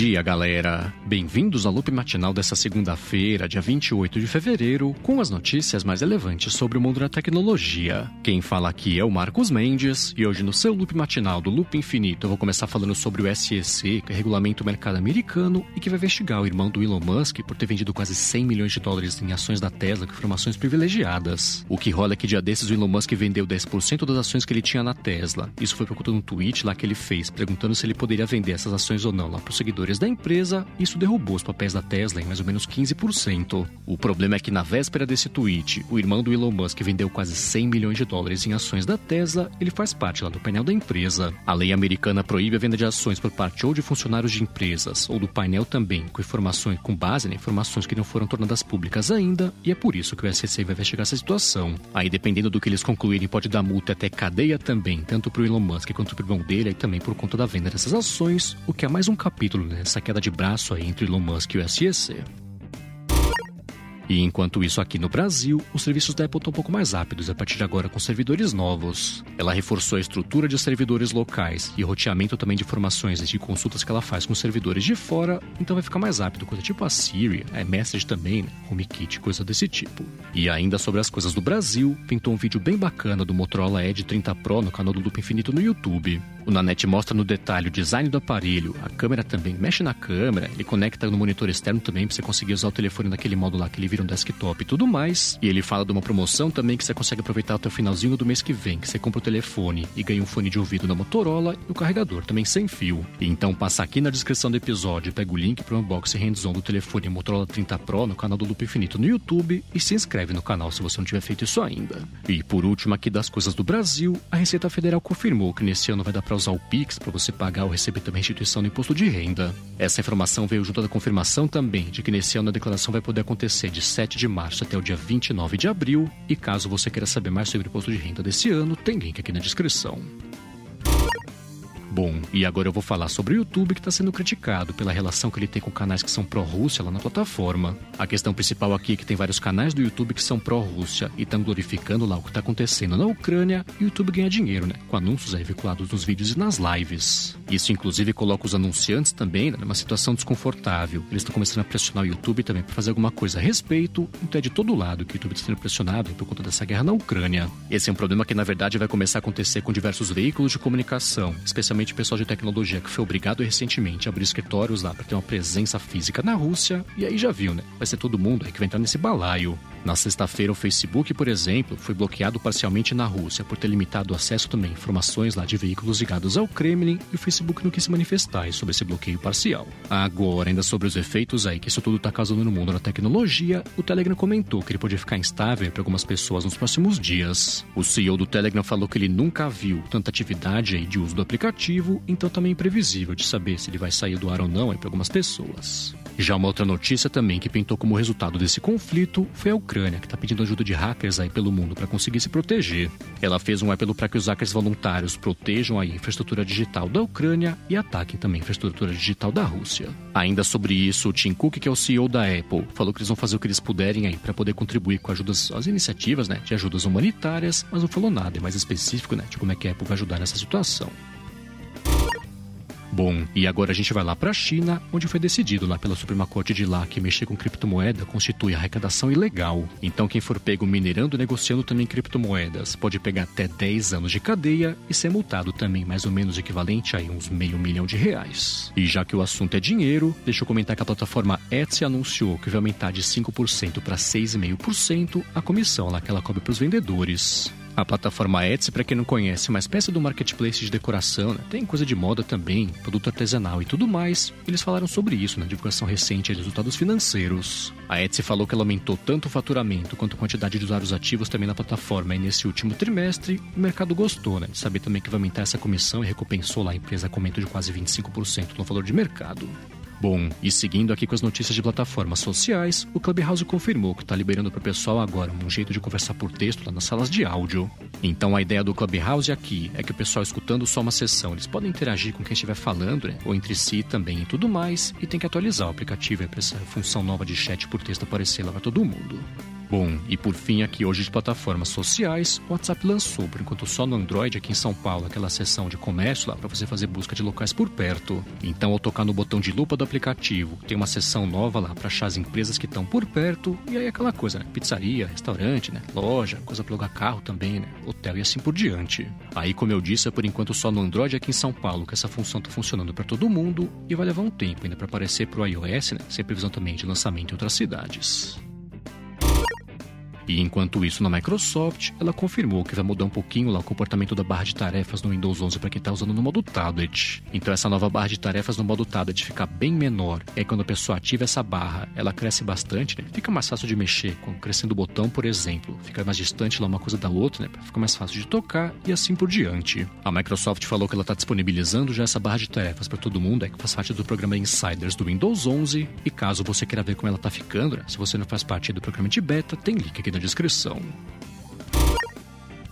dia, galera! Bem-vindos ao loop matinal dessa segunda-feira, dia 28 de fevereiro, com as notícias mais relevantes sobre o mundo da tecnologia. Quem fala aqui é o Marcos Mendes, e hoje no seu loop matinal do Loop Infinito eu vou começar falando sobre o SEC, que regulamenta o mercado americano e que vai investigar o irmão do Elon Musk por ter vendido quase 100 milhões de dólares em ações da Tesla com informações privilegiadas. O que rola é que dia desses o Elon Musk vendeu 10% das ações que ele tinha na Tesla. Isso foi por conta de um tweet lá que ele fez, perguntando se ele poderia vender essas ações ou não lá para os seguidores da empresa, isso derrubou os papéis da Tesla em mais ou menos 15%. O problema é que na véspera desse tweet, o irmão do Elon Musk vendeu quase 100 milhões de dólares em ações da Tesla, ele faz parte lá do painel da empresa. A lei americana proíbe a venda de ações por parte ou de funcionários de empresas, ou do painel também, com informações com base em informações que não foram tornadas públicas ainda, e é por isso que o SEC vai investigar essa situação. Aí, dependendo do que eles concluírem, pode dar multa até cadeia também, tanto para o Elon Musk quanto para o irmão dele, e também por conta da venda dessas ações, o que é mais um capítulo nessa queda de braço aí entre Elon Musk e o SEC. E enquanto isso, aqui no Brasil, os serviços da Apple estão um pouco mais rápidos a partir de agora com servidores novos. Ela reforçou a estrutura de servidores locais e roteamento também de informações e de consultas que ela faz com servidores de fora, então vai ficar mais rápido, coisa tipo a Siri, a Message também, né? HomeKit, coisa desse tipo. E ainda sobre as coisas do Brasil, pintou um vídeo bem bacana do Motorola Edge 30 Pro no canal do Loop Infinito no YouTube. O Nanete mostra no detalhe o design do aparelho, a câmera também mexe na câmera, ele conecta no monitor externo também para você conseguir usar o telefone naquele modo lá que ele vira um desktop e tudo mais. E ele fala de uma promoção também que você consegue aproveitar até o finalzinho do mês que vem, que você compra o telefone e ganha um fone de ouvido da Motorola e o carregador também sem fio. Então passa aqui na descrição do episódio, pega o link para o unboxing hands-on do telefone Motorola 30 Pro no canal do Loop Infinito no YouTube e se inscreve no canal se você não tiver feito isso ainda. E por último aqui das coisas do Brasil, a Receita Federal confirmou que nesse ano vai dar para usar o Pix para você pagar ou receber também restituição do imposto de renda. Essa informação veio junto da confirmação também de que nesse ano a declaração vai poder acontecer de 7 de março até o dia 29 de abril. E caso você queira saber mais sobre o imposto de renda desse ano, tem link aqui na descrição. Bom, e agora eu vou falar sobre o YouTube que está sendo criticado pela relação que ele tem com canais que são pró-Rússia lá na plataforma. A questão principal aqui é que tem vários canais do YouTube que são pró-Rússia e estão glorificando lá o que está acontecendo na Ucrânia e o YouTube ganha dinheiro, né? Com anúncios aí veiculados nos vídeos e nas lives. Isso inclusive coloca os anunciantes também né, numa situação desconfortável. Eles estão começando a pressionar o YouTube também para fazer alguma coisa a respeito, então é de todo lado que o YouTube está sendo pressionado por conta dessa guerra na Ucrânia. Esse é um problema que na verdade vai começar a acontecer com diversos veículos de comunicação, especialmente o pessoal de tecnologia que foi obrigado recentemente a abrir escritórios lá para ter uma presença física na Rússia, e aí já viu, né? Vai ser todo mundo aí que vai entrar nesse balaio. Na sexta-feira, o Facebook, por exemplo, foi bloqueado parcialmente na Rússia por ter limitado o acesso também a informações lá de veículos ligados ao Kremlin e o Facebook não quis se manifestar sobre esse bloqueio parcial. Agora, ainda sobre os efeitos aí que isso tudo está causando no mundo da tecnologia, o Telegram comentou que ele pode ficar instável para algumas pessoas nos próximos dias. O CEO do Telegram falou que ele nunca viu tanta atividade aí de uso do aplicativo, então também é imprevisível de saber se ele vai sair do ar ou não para algumas pessoas. Já uma outra notícia também que pintou como resultado desse conflito foi a Ucrânia, que está pedindo ajuda de hackers aí pelo mundo para conseguir se proteger. Ela fez um apelo para que os hackers voluntários protejam a infraestrutura digital da Ucrânia e ataquem também a infraestrutura digital da Rússia. Ainda sobre isso, o Tim Cook, que é o CEO da Apple, falou que eles vão fazer o que eles puderem aí para poder contribuir com ajudas, as iniciativas, né, de ajudas humanitárias, mas não falou nada mais específico, né, de como é que a Apple vai ajudar nessa situação. Bom, e agora a gente vai lá para a China, onde foi decidido lá pela Suprema Corte de lá que mexer com criptomoeda constitui arrecadação ilegal. Então quem for pego minerando negociando também criptomoedas pode pegar até 10 anos de cadeia e ser multado também mais ou menos equivalente a uns meio milhão de reais. E já que o assunto é dinheiro, deixa eu comentar que a plataforma Etsy anunciou que vai aumentar de 5% para 6,5% a comissão lá que ela cobra para os vendedores. A plataforma Etsy, para quem não conhece, é uma espécie do marketplace de decoração, né? tem coisa de moda também, produto artesanal e tudo mais. Eles falaram sobre isso na divulgação recente de resultados financeiros. A Etsy falou que ela aumentou tanto o faturamento quanto a quantidade de usuários ativos também na plataforma e nesse último trimestre o mercado gostou, né? De saber também que vai aumentar essa comissão e recompensou lá a empresa com aumento de quase 25% no valor de mercado. Bom, e seguindo aqui com as notícias de plataformas sociais, o Clubhouse confirmou que está liberando para o pessoal agora um jeito de conversar por texto lá nas salas de áudio. Então a ideia do Clubhouse aqui é que o pessoal escutando só uma sessão, eles podem interagir com quem estiver falando, né? ou entre si também e tudo mais, e tem que atualizar o aplicativo para essa função nova de chat por texto aparecer lá para todo mundo. Bom, e por fim aqui hoje de plataformas sociais, o WhatsApp lançou, por enquanto só no Android aqui em São Paulo, aquela seção de comércio lá para você fazer busca de locais por perto. Então, ao tocar no botão de lupa do aplicativo, tem uma seção nova lá para achar as empresas que estão por perto e aí aquela coisa, né? Pizzaria, restaurante, né? Loja, coisa para alugar carro também, né? Hotel e assim por diante. Aí, como eu disse, é por enquanto só no Android aqui em São Paulo que essa função está funcionando para todo mundo e vai levar um tempo ainda para aparecer para o iOS, né? Sem previsão também de lançamento em outras cidades. E enquanto isso, na Microsoft, ela confirmou que vai mudar um pouquinho lá o comportamento da barra de tarefas no Windows 11 para quem está usando no modo tablet. Então essa nova barra de tarefas no modo tablet fica bem menor. Aí quando a pessoa ativa essa barra, ela cresce bastante, né? Fica mais fácil de mexer, crescendo o botão, por exemplo. Fica mais distante lá uma coisa da outra, né? Fica mais fácil de tocar e assim por diante. A Microsoft falou que ela está disponibilizando já essa barra de tarefas para todo mundo, é que faz parte do programa Insiders do Windows 11. E caso você queira ver como ela está ficando, né? se você não faz parte do programa de beta, tem link aqui na descrição.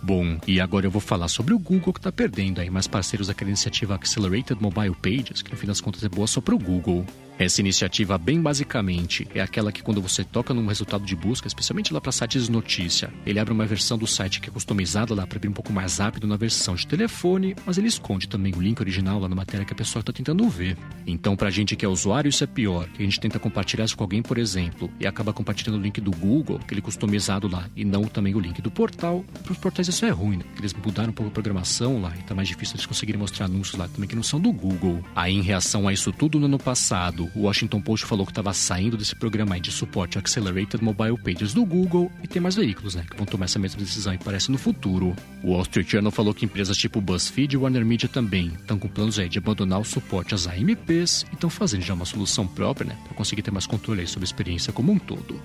Bom, e agora eu vou falar sobre o Google que está perdendo aí mais parceiros daquela iniciativa Accelerated Mobile Pages, que no fim das contas é boa só para o Google. Essa iniciativa, bem basicamente, é aquela que quando você toca num resultado de busca, especialmente lá para sites de notícia, ele abre uma versão do site que é customizada lá para abrir um pouco mais rápido na versão de telefone, mas ele esconde também o link original lá na matéria que a pessoa está tentando ver. Então, para a gente que é usuário, isso é pior, que a gente tenta compartilhar isso com alguém, por exemplo, e acaba compartilhando o link do Google, aquele customizado lá, e não também o link do portal. Para os portais isso é ruim, né? Eles mudaram um pouco a programação lá e tá mais difícil eles conseguirem mostrar anúncios lá também que não são do Google. Aí, em reação a isso tudo no ano passado, o Washington Post falou que estava saindo desse programa de suporte Accelerated Mobile Pages do Google e tem mais veículos né, que vão tomar essa mesma decisão e parece no futuro. O Wall Street Journal falou que empresas tipo BuzzFeed e Warner Media também estão com planos aí de abandonar o suporte às AMPs e estão fazendo já uma solução própria né, para conseguir ter mais controle sobre a experiência como um todo.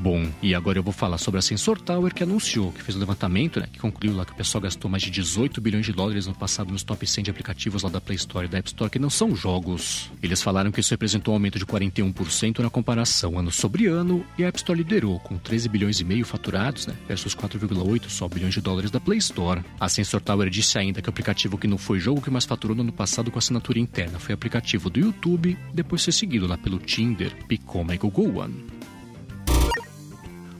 Bom, e agora eu vou falar sobre a Sensor Tower, que anunciou que fez um levantamento, né, que concluiu lá que o pessoal gastou mais de 18 bilhões de dólares no passado nos top 100 de aplicativos lá da Play Store e da App Store que não são jogos. Eles falaram que isso representou um aumento de 41% na comparação ano sobre ano, e a App Store liderou com 13 bilhões e meio faturados, né, versus 4,8 só bilhões de dólares da Play Store. A Sensor Tower disse ainda que o aplicativo que não foi jogo que mais faturou no ano passado com assinatura interna foi o aplicativo do YouTube, depois ser seguido lá pelo Tinder, Picoma e Google One.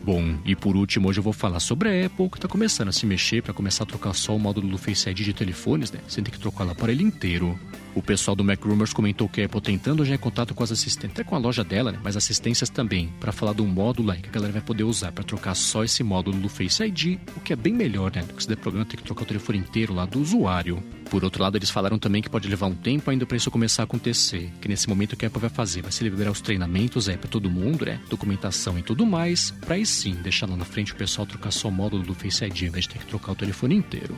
Bom, e por último, hoje eu vou falar sobre a Apple, que está começando a se mexer para começar a trocar só o módulo do Face ID de telefones, né? Sem ter que trocar o aparelho inteiro. O pessoal do Mac Rumors comentou que a Apple tentando já em contato com as assistentes, até com a loja dela, né? Mas assistências também, para falar de um módulo aí que a galera vai poder usar para trocar só esse módulo do Face ID, o que é bem melhor, né? Do que se der problema ter que trocar o telefone inteiro lá do usuário. Por outro lado, eles falaram também que pode levar um tempo ainda para isso começar a acontecer, que nesse momento o que a Apple vai fazer vai se liberar os treinamentos é para todo mundo, né? Documentação e tudo mais, para aí sim deixar lá na frente o pessoal trocar só o módulo do Face ID em vez de ter que trocar o telefone inteiro.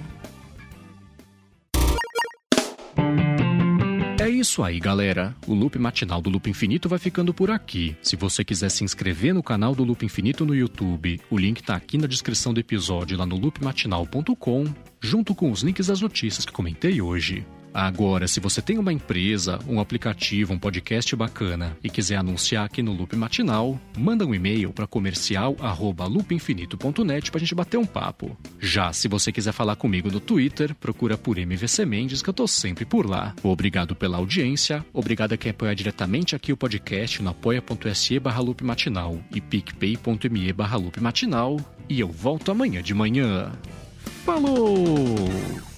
Isso aí, galera. O loop matinal do Loop Infinito vai ficando por aqui. Se você quiser se inscrever no canal do Loop Infinito no YouTube, o link tá aqui na descrição do episódio lá no loopmatinal.com, junto com os links das notícias que comentei hoje. Agora, se você tem uma empresa, um aplicativo, um podcast bacana e quiser anunciar aqui no Loop Matinal, manda um e-mail para comercial@loopinfinito.net para a gente bater um papo. Já se você quiser falar comigo no Twitter, procura por MVC Mendes que eu tô sempre por lá. Obrigado pela audiência, obrigado a quem apoia diretamente aqui o podcast no apoia.se barra Loop Matinal e picpay.me barra Loop Matinal e eu volto amanhã de manhã. Falou!